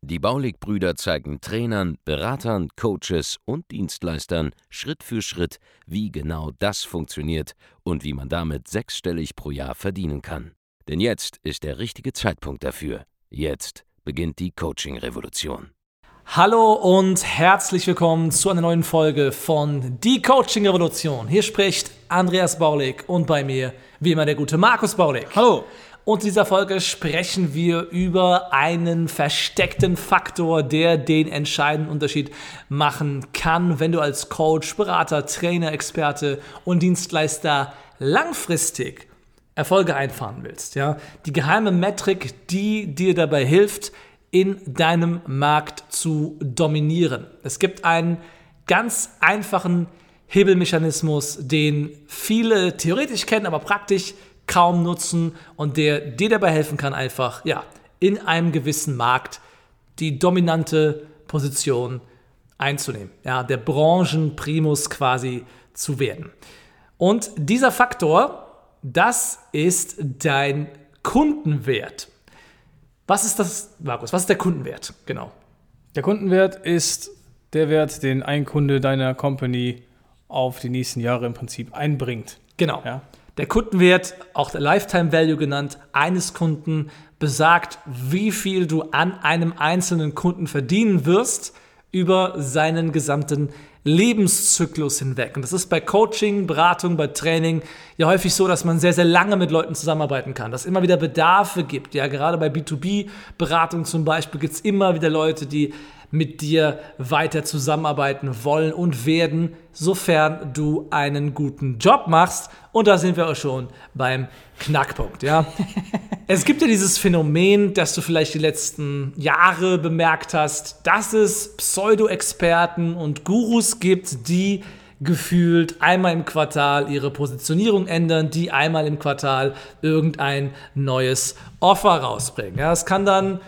Die Baulig-Brüder zeigen Trainern, Beratern, Coaches und Dienstleistern Schritt für Schritt, wie genau das funktioniert und wie man damit sechsstellig pro Jahr verdienen kann. Denn jetzt ist der richtige Zeitpunkt dafür. Jetzt beginnt die Coaching-Revolution. Hallo und herzlich willkommen zu einer neuen Folge von Die Coaching Revolution. Hier spricht Andreas Baulig und bei mir wie immer der gute Markus Baulig. Hallo. Und in dieser Folge sprechen wir über einen versteckten Faktor, der den entscheidenden Unterschied machen kann, wenn du als Coach, Berater, Trainer, Experte und Dienstleister langfristig Erfolge einfahren willst. Ja? Die geheime Metrik, die dir dabei hilft, in deinem Markt zu dominieren. Es gibt einen ganz einfachen Hebelmechanismus, den viele theoretisch kennen, aber praktisch kaum nutzen und der dir dabei helfen kann, einfach ja, in einem gewissen Markt die dominante Position einzunehmen, ja, der Branchenprimus quasi zu werden. Und dieser Faktor, das ist dein Kundenwert. Was ist das, Markus? Was ist der Kundenwert? Genau. Der Kundenwert ist der Wert, den ein Kunde deiner Company auf die nächsten Jahre im Prinzip einbringt. Genau. Ja? Der Kundenwert, auch der Lifetime Value genannt, eines Kunden besagt, wie viel du an einem einzelnen Kunden verdienen wirst über seinen gesamten Lebenszyklus hinweg. Und das ist bei Coaching, Beratung, bei Training ja häufig so, dass man sehr, sehr lange mit Leuten zusammenarbeiten kann, dass es immer wieder Bedarfe gibt. Ja, gerade bei B2B-Beratung zum Beispiel gibt es immer wieder Leute, die mit dir weiter zusammenarbeiten wollen und werden, sofern du einen guten Job machst. Und da sind wir auch schon beim Knackpunkt. Ja? es gibt ja dieses Phänomen, das du vielleicht die letzten Jahre bemerkt hast, dass es Pseudo-Experten und Gurus gibt, die gefühlt einmal im Quartal ihre Positionierung ändern, die einmal im Quartal irgendein neues Offer rausbringen. Ja, es kann dann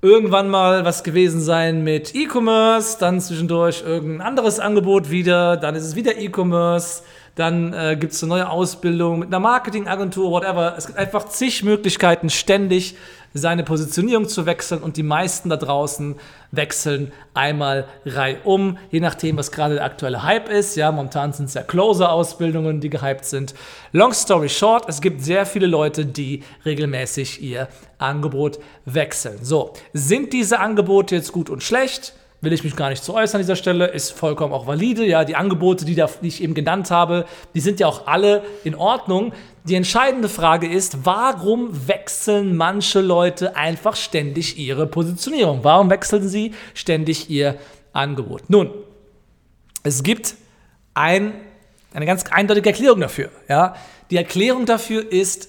irgendwann mal was gewesen sein mit E-Commerce, dann zwischendurch irgendein anderes Angebot wieder, dann ist es wieder E-Commerce, dann äh, gibt es eine neue Ausbildung mit einer Marketingagentur, whatever. Es gibt einfach zig Möglichkeiten, ständig seine Positionierung zu wechseln und die meisten da draußen wechseln einmal reihum, je nachdem, was gerade der aktuelle Hype ist. Ja, momentan sind es ja Closer-Ausbildungen, die gehypt sind. Long story short, es gibt sehr viele Leute, die regelmäßig ihr Angebot wechseln. So, sind diese Angebote jetzt gut und schlecht? Will ich mich gar nicht zu äußern an dieser Stelle, ist vollkommen auch valide. Ja, die Angebote, die, da, die ich eben genannt habe, die sind ja auch alle in Ordnung. Die entscheidende Frage ist, warum wechseln manche Leute einfach ständig ihre Positionierung? Warum wechseln sie ständig ihr Angebot? Nun, es gibt ein, eine ganz eindeutige Erklärung dafür. Ja? Die Erklärung dafür ist,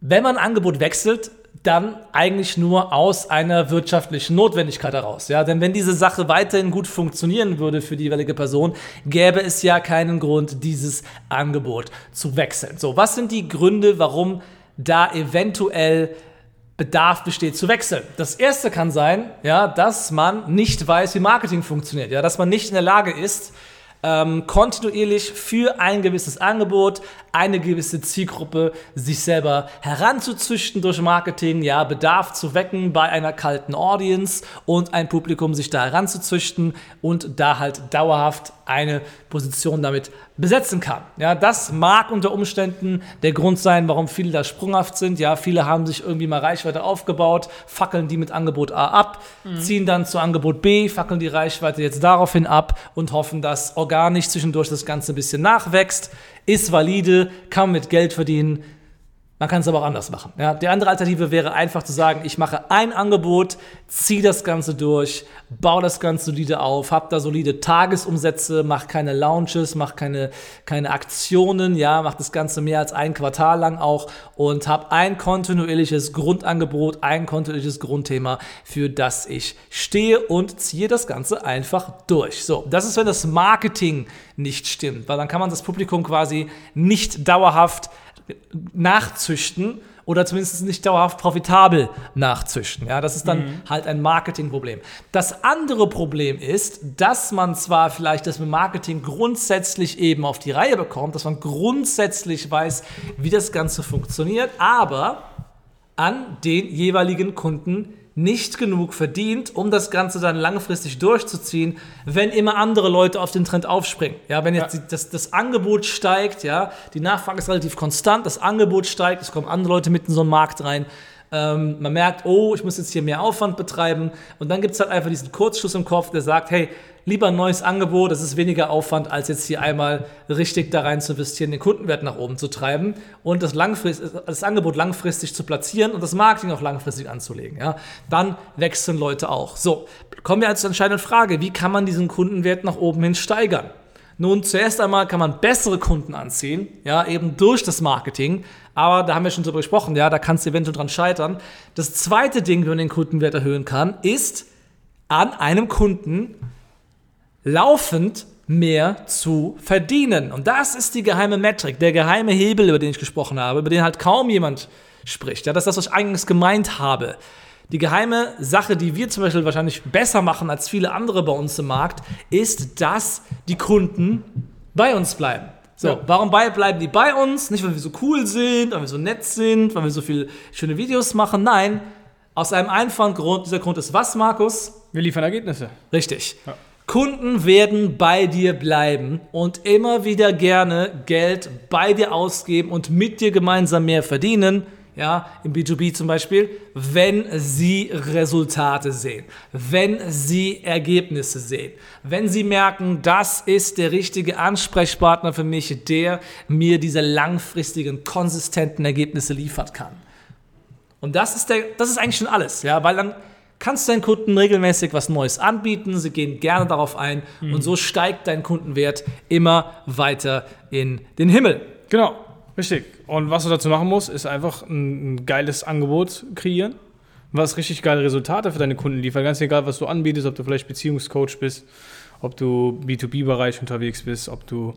wenn man ein Angebot wechselt, dann eigentlich nur aus einer wirtschaftlichen Notwendigkeit heraus. Ja? Denn wenn diese Sache weiterhin gut funktionieren würde für die jeweilige Person, gäbe es ja keinen Grund, dieses Angebot zu wechseln. So, was sind die Gründe, warum da eventuell Bedarf besteht zu wechseln. Das erste kann sein, ja, dass man nicht weiß, wie Marketing funktioniert, ja, dass man nicht in der Lage ist, ähm, kontinuierlich für ein gewisses Angebot, eine gewisse Zielgruppe sich selber heranzuzüchten durch Marketing, ja, Bedarf zu wecken bei einer kalten Audience und ein Publikum sich da heranzuzüchten und da halt dauerhaft eine Position damit besetzen kann. Ja, das mag unter Umständen der Grund sein, warum viele da sprunghaft sind. Ja, viele haben sich irgendwie mal Reichweite aufgebaut, fackeln die mit Angebot A ab, mhm. ziehen dann zu Angebot B, fackeln die Reichweite jetzt daraufhin ab und hoffen, dass organisch zwischendurch das Ganze ein bisschen nachwächst. Ist valide, kann mit Geld verdienen, Man kann es aber auch anders machen. Ja, die andere Alternative wäre einfach zu sagen, ich mache ein Angebot, ziehe das Ganze durch, baue das Ganze solide auf, habe da solide Tagesumsätze, mache keine Launches, mache keine, keine Aktionen, ja, mache das Ganze mehr als ein Quartal lang auch und habe ein kontinuierliches Grundangebot, ein kontinuierliches Grundthema, für das ich stehe und ziehe das Ganze einfach durch. So, das ist, wenn das Marketing nicht stimmt, weil dann kann man das Publikum quasi nicht dauerhaft nachzüchten oder zumindest nicht dauerhaft profitabel nachzüchten. Ja, das ist dann mhm. halt ein Marketingproblem. Das andere Problem ist, dass man zwar vielleicht das mit Marketing grundsätzlich eben auf die Reihe bekommt, dass man grundsätzlich weiß, wie das Ganze funktioniert, aber an den jeweiligen Kunden nicht genug verdient, um das Ganze dann langfristig durchzuziehen, wenn immer andere Leute auf den Trend aufspringen. Ja, wenn jetzt ja. Die, das, das Angebot steigt, ja, die Nachfrage ist relativ konstant, das Angebot steigt, es kommen andere Leute mit in so einen Markt rein. Ähm, man merkt, oh, ich muss jetzt hier mehr Aufwand betreiben. Und dann gibt es halt einfach diesen Kurzschluss im Kopf, der sagt, hey, lieber ein neues Angebot, das ist weniger Aufwand, als jetzt hier einmal richtig da rein zu investieren, den Kundenwert nach oben zu treiben und das, das Angebot langfristig zu platzieren und das Marketing auch langfristig anzulegen. Ja? Dann wechseln Leute auch. So, kommen wir zur entscheidenden Frage, wie kann man diesen Kundenwert nach oben hin steigern? Nun, zuerst einmal kann man bessere Kunden anziehen, ja, eben durch das Marketing. Aber da haben wir schon drüber gesprochen, ja, da kannst du eventuell dran scheitern. Das zweite Ding, wie man den Kundenwert erhöhen kann, ist an einem Kunden laufend mehr zu verdienen. Und das ist die geheime Metrik, der geheime Hebel, über den ich gesprochen habe, über den halt kaum jemand spricht. Ja, das ist das, was ich eigentlich gemeint habe. Die geheime Sache, die wir zum Beispiel wahrscheinlich besser machen als viele andere bei uns im Markt, ist, dass die Kunden bei uns bleiben. So, ja. warum bleiben die bei uns? Nicht, weil wir so cool sind, weil wir so nett sind, weil wir so viele schöne Videos machen. Nein, aus einem einfachen Grund. Dieser Grund ist was, Markus? Wir liefern Ergebnisse. Richtig. Ja. Kunden werden bei dir bleiben und immer wieder gerne Geld bei dir ausgeben und mit dir gemeinsam mehr verdienen, ja, im B2B zum Beispiel, wenn sie Resultate sehen, wenn sie Ergebnisse sehen, wenn sie merken, das ist der richtige Ansprechpartner für mich, der mir diese langfristigen, konsistenten Ergebnisse liefern kann. Und das ist, der, das ist eigentlich schon alles, ja, weil dann kannst du deinen Kunden regelmäßig was Neues anbieten, sie gehen gerne darauf ein mhm. und so steigt dein Kundenwert immer weiter in den Himmel. Genau, richtig. Und was du dazu machen musst, ist einfach ein, geiles Angebot kreieren, was richtig geile Resultate für deine Kunden liefert. Ganz egal, was du anbietest, ob du vielleicht Beziehungscoach bist ob du B2B-Bereich unterwegs bist, ob du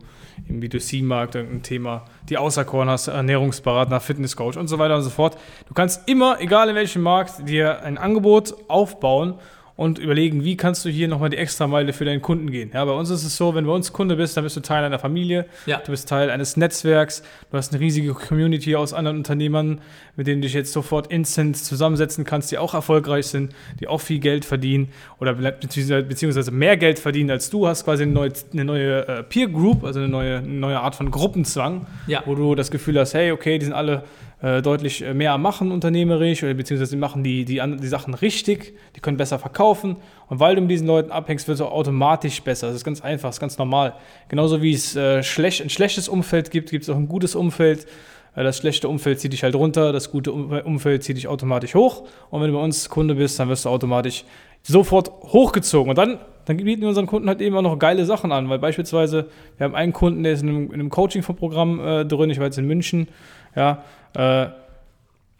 im B2C-Markt irgendein Thema die auserkoren hast, Ernährungsberater, Fitnesscoach und so weiter und so fort. Du kannst immer, egal in welchem Markt, dir ein Angebot aufbauen und überlegen, wie kannst du hier nochmal die Extrameile für deinen Kunden gehen. Ja, bei uns ist es so, wenn du bei uns Kunde bist, dann bist du Teil einer Familie, ja. du bist Teil eines Netzwerks, du hast eine riesige Community aus anderen Unternehmern, mit denen du dich jetzt sofort instant zusammensetzen kannst, die auch erfolgreich sind, die auch viel Geld verdienen oder beziehungsweise mehr Geld verdienen als du, hast quasi eine neue, eine neue äh, Peer Group, also eine neue, eine neue Art von Gruppenzwang, ja. wo du das Gefühl hast, hey, okay, die sind alle äh, deutlich äh, mehr machen unternehmerisch oder beziehungsweise machen die, die, die Sachen richtig, die können besser verkaufen und weil du mit diesen Leuten abhängst, wird es auch automatisch besser. Das ist ganz einfach, das ist ganz normal. Genauso wie es äh, schlecht, ein schlechtes Umfeld gibt, gibt es auch ein gutes Umfeld. Äh, das schlechte Umfeld zieht dich halt runter, das gute Umfeld zieht dich automatisch hoch und wenn du bei uns Kunde bist, dann wirst du automatisch sofort hochgezogen und dann dann bieten wir unseren Kunden halt eben auch noch geile Sachen an, weil beispielsweise, wir haben einen Kunden, der ist in einem, in einem Coaching-Programm äh, drin, ich war jetzt in München, ja, äh,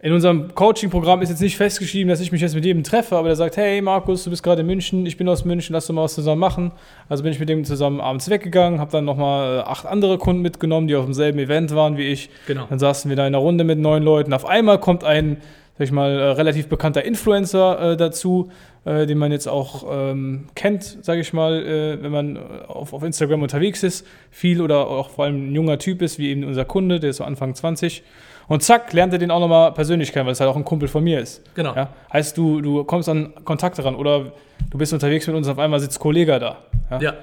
in unserem Coaching-Programm ist jetzt nicht festgeschrieben, dass ich mich jetzt mit jedem treffe, aber der sagt, hey Markus, du bist gerade in München, ich bin aus München, lass uns mal was zusammen machen. Also bin ich mit dem zusammen abends weggegangen, habe dann nochmal äh, acht andere Kunden mitgenommen, die auf demselben Event waren wie ich. Genau. Dann saßen wir da in einer Runde mit neun Leuten. Auf einmal kommt ein, sag ich mal, äh, relativ bekannter Influencer äh, dazu, äh, den man jetzt auch ähm, kennt, sage ich mal, äh, wenn man auf, auf Instagram unterwegs ist, viel oder auch vor allem ein junger Typ ist, wie eben unser Kunde, der ist so Anfang 20 und zack, lernt er den auch nochmal persönlich kennen, weil es halt auch ein Kumpel von mir ist. Genau. Ja? Heißt, du, du kommst an Kontakte ran oder du bist unterwegs mit uns, auf einmal sitzt Kollege da. Ja? ja.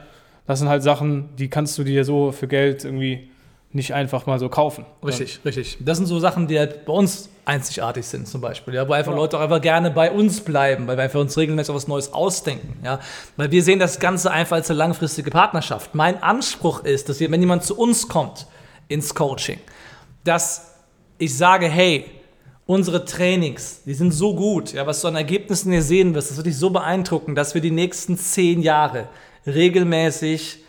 Das sind halt Sachen, die kannst du dir so für Geld irgendwie nicht einfach mal so kaufen. Richtig, ja. richtig. Das sind so Sachen, die halt bei uns einzigartig sind, zum Beispiel. Ja, wo einfach ja. Leute auch einfach gerne bei uns bleiben, weil wir einfach uns regelmäßig was Neues ausdenken. Ja, weil wir sehen das Ganze einfach als eine langfristige Partnerschaft. Mein Anspruch ist, dass wir, wenn jemand zu uns kommt ins Coaching, dass ich sage, hey, unsere Trainings, die sind so gut, ja, was du an Ergebnissen hier sehen wirst, das wird dich so beeindrucken, dass wir die nächsten zehn Jahre regelmäßig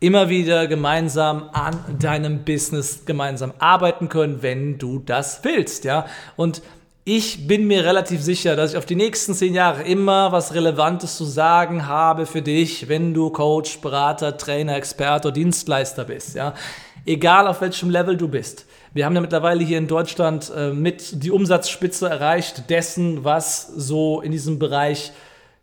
immer wieder gemeinsam an deinem Business gemeinsam arbeiten können, wenn du das willst, ja. Und ich bin mir relativ sicher, dass ich auf die nächsten zehn Jahre immer was Relevantes zu sagen habe für dich, wenn du Coach, Berater, Trainer, Experte Dienstleister bist, ja. Egal auf welchem Level du bist. Wir haben ja mittlerweile hier in Deutschland äh, mit die Umsatzspitze erreicht dessen, was so in diesem Bereich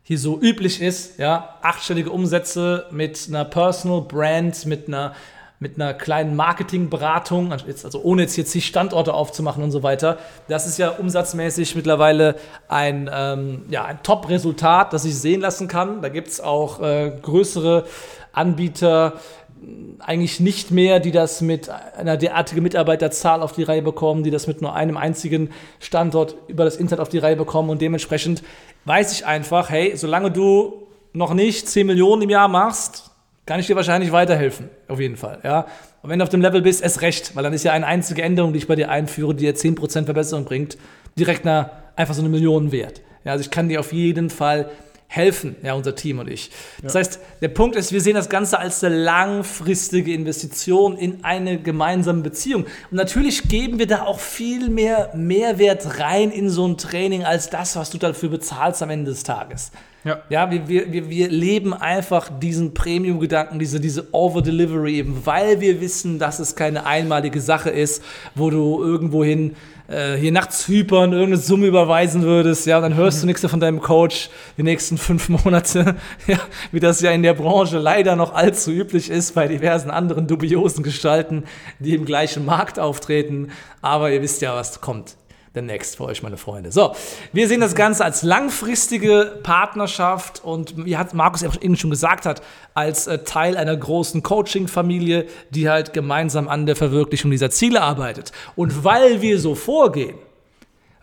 hier so üblich ist. Ja, achtstellige Umsätze mit einer Personal Brand, mit einer mit einer kleinen Marketingberatung, also ohne jetzt hier zig Standorte aufzumachen und so weiter. Das ist ja umsatzmäßig mittlerweile ein, ähm, ja, ein Top-Resultat, das ich sehen lassen kann. Da gibt es auch äh, größere Anbieter, eigentlich nicht mehr, die das mit einer derartigen Mitarbeiterzahl auf die Reihe bekommen, die das mit nur einem einzigen Standort über das Internet auf die Reihe bekommen. Und dementsprechend weiß ich einfach, hey, solange du noch nicht 10 Millionen im Jahr machst, kann ich dir wahrscheinlich weiterhelfen. Auf jeden Fall. Ja. Und wenn du auf dem Level bist, erst recht, weil dann ist ja eine einzige Änderung, die ich bei dir einführe, die dir 10% Verbesserung bringt, direkt eine, einfach so eine Million wert. Ja, also ich kann dir auf jeden Fall helfen, ja, unser Team und ich. Das ja. heißt, der Punkt ist, wir sehen das Ganze als eine langfristige Investition in eine gemeinsame Beziehung. Und natürlich geben wir da auch viel mehr Mehrwert rein in so ein Training als das, was du dafür bezahlst am Ende des Tages. Ja, ja wir, wir, wir leben einfach diesen Premium-Gedanken, diese, diese Over-Delivery eben, weil wir wissen, dass es keine einmalige Sache ist, wo du irgendwohin äh, hier nachts Zypern irgendeine Summe überweisen würdest, ja, und dann hörst du nichts von deinem Coach die nächsten fünf Monate, ja, wie das ja in der Branche leider noch allzu üblich ist bei diversen anderen dubiosen Gestalten, die im gleichen Markt auftreten. Aber ihr wisst ja, was kommt next für euch, meine Freunde. So, wir sehen das Ganze als langfristige Partnerschaft und wie hat Markus eben schon gesagt hat, als äh, Teil einer großen Coaching-Familie, die halt gemeinsam an der Verwirklichung dieser Ziele arbeitet. Und weil wir so vorgehen,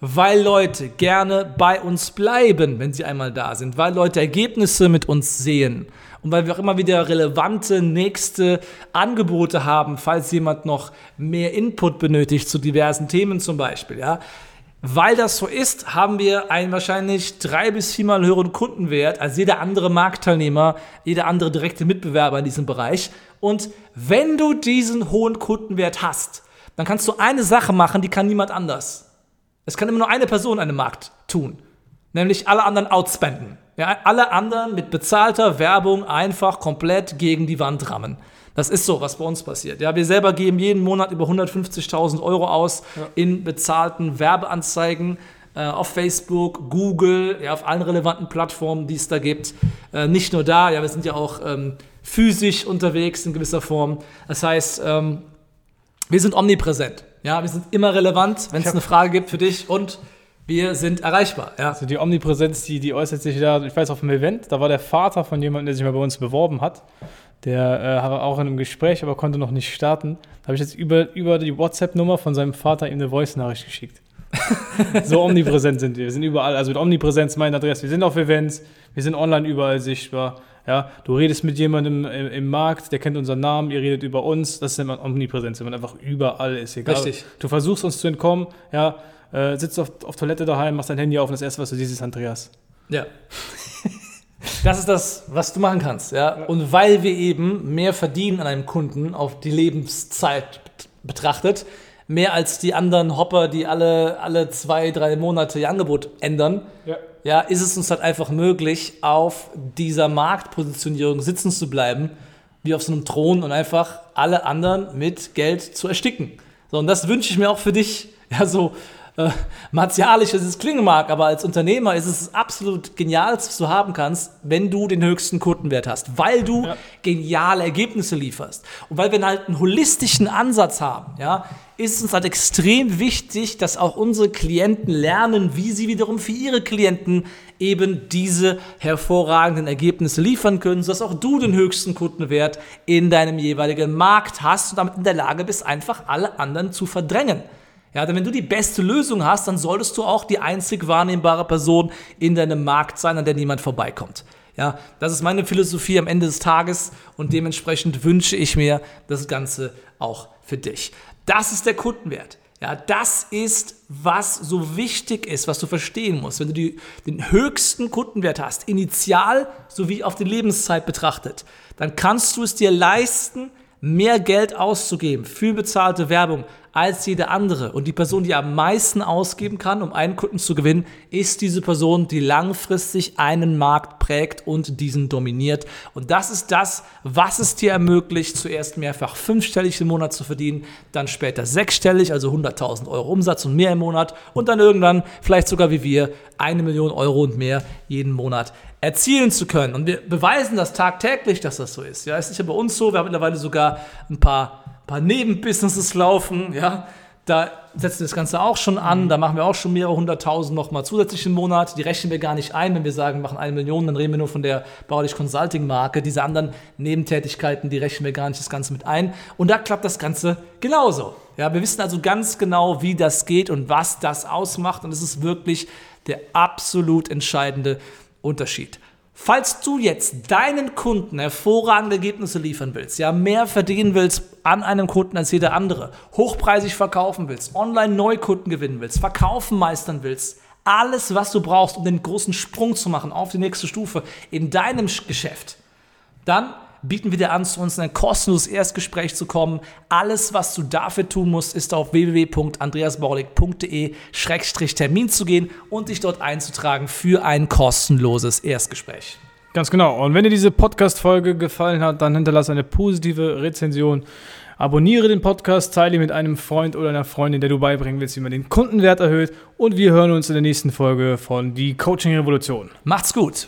weil Leute gerne bei uns bleiben, wenn sie einmal da sind, weil Leute Ergebnisse mit uns sehen und weil wir auch immer wieder relevante nächste Angebote haben, falls jemand noch mehr Input benötigt zu diversen Themen zum Beispiel, ja. Weil das so ist, haben wir einen wahrscheinlich drei bis viermal höheren Kundenwert als jeder andere Marktteilnehmer, jeder andere direkte Mitbewerber in diesem Bereich. Und wenn du diesen hohen Kundenwert hast, dann kannst du eine Sache machen, die kann niemand anders. Es kann immer nur eine Person einen Markt tun, nämlich alle anderen outspenden. Ja, alle anderen mit bezahlter Werbung einfach komplett gegen die Wand rammen. Das ist so, was bei uns passiert. Ja, wir selber geben jeden Monat über 150.000 Euro aus ja. in bezahlten Werbeanzeigen äh, auf Facebook, Google, ja, auf allen relevanten Plattformen, die es da gibt. Äh, nicht nur da, ja, wir sind ja auch ähm, physisch unterwegs in gewisser Form. Das heißt, ähm, wir sind omnipräsent. Ja, wir sind immer relevant, wenn es eine Frage gibt für dich und wir sind erreichbar. Ja. Also die Omnipräsenz, die, die äußert sich da, ich weiß, auf einem Event, da war der Vater von jemandem, der sich mal bei uns beworben hat. Der äh, war auch in einem Gespräch, aber konnte noch nicht starten. Da habe ich jetzt über, über die WhatsApp-Nummer von seinem Vater ihm eine Voice-Nachricht geschickt. so omnipräsent sind wir. Wir sind überall, also mit Omnipräsenz meine Adresse. Wir sind auf Events, wir sind online überall sichtbar. Ja, du redest mit jemandem im, im, Markt, der kennt unseren Namen, ihr redet über uns, das ist immer Omnipräsenz, wenn man einfach überall ist, egal. Richtig. Du versuchst uns zu entkommen, ja, äh, sitzt auf, auf Toilette daheim, machst dein Handy auf und das erste, was du siehst, ist Andreas. Ja. Das ist das, was du machen kannst, ja? Und weil wir eben mehr verdienen an einem Kunden auf die Lebenszeit betrachtet, mehr als die anderen Hopper, die alle, alle zwei, drei Monate ihr Angebot ändern, ja. ja, ist es uns halt einfach möglich, auf dieser Marktpositionierung sitzen zu bleiben, wie auf so einem Thron und einfach alle anderen mit Geld zu ersticken. So, und das wünsche ich mir auch für dich, ja, so äh, martialisch es klingen mag, aber als Unternehmer ist es absolut genial, was du haben kannst, wenn du den höchsten Kundenwert hast, weil du ja. geniale Ergebnisse lieferst. Und weil wir halt einen holistischen Ansatz haben, ja, ist es uns halt extrem wichtig, dass auch unsere Klienten lernen, wie sie wiederum für ihre Klienten eben diese hervorragenden Ergebnisse liefern können, sodass auch du den höchsten Kundenwert in deinem jeweiligen Markt hast und damit in der Lage bist, einfach alle anderen zu verdrängen. Ja, denn wenn du die beste Lösung hast, dann solltest du auch die einzig wahrnehmbare Person in deinem Markt sein, an der niemand vorbeikommt. Ja, das ist meine Philosophie am Ende des Tages und dementsprechend wünsche ich mir das Ganze auch für dich. Das ist der Kundenwert. Ja, das ist, was so wichtig ist, was du verstehen musst. Wenn du die, den höchsten Kundenwert hast, initial sowie auf die Lebenszeit betrachtet, dann kannst du es dir leisten, mehr Geld auszugeben für bezahlte Werbung als jede andere. Und die Person, die am meisten ausgeben kann, um einen Kunden zu gewinnen, ist diese Person, die langfristig einen Markt prägt und diesen dominiert. Und das ist das, was es dir ermöglicht, zuerst mehrfach fünfstellig im Monat zu verdienen, dann später sechsstellig, also 100.000 Euro Umsatz und mehr im Monat und dann irgendwann vielleicht sogar wie wir eine Million Euro und mehr jeden Monat erzielen zu können. Und wir beweisen das tagtäglich, dass das so ist. Ja, ist nicht bei uns so. Wir haben mittlerweile sogar ein paar, paar Nebenbusinesses laufen. Ja, da setzen wir das Ganze auch schon an. Da machen wir auch schon mehrere hunderttausend nochmal zusätzlich im Monat. Die rechnen wir gar nicht ein. Wenn wir sagen, wir machen eine Million, dann reden wir nur von der Baulich Consulting Marke. Diese anderen Nebentätigkeiten, die rechnen wir gar nicht das Ganze mit ein. Und da klappt das Ganze genauso. Ja, wir wissen also ganz genau, wie das geht und was das ausmacht. Und es ist wirklich der absolut entscheidende Unterschied. Falls du jetzt deinen Kunden hervorragende Ergebnisse liefern willst, ja, mehr verdienen willst an einem Kunden als jeder andere, hochpreisig verkaufen willst, online Neukunden gewinnen willst, verkaufen meistern willst, alles, was du brauchst, um den großen Sprung zu machen auf die nächste Stufe in deinem Geschäft, dann bieten wir dir an, zu uns in ein kostenloses Erstgespräch zu kommen. Alles, was du dafür tun musst, ist auf www.andreasbaulig.de-termin zu gehen und dich dort einzutragen für ein kostenloses Erstgespräch. Ganz genau. Und wenn dir diese Podcast-Folge gefallen hat, dann hinterlass eine positive Rezension. Abonniere den Podcast, teile ihn mit einem Freund oder einer Freundin, der du beibringen willst, wie man den Kundenwert erhöht. Und wir hören uns in der nächsten Folge von Die Coaching Revolution. Macht's gut!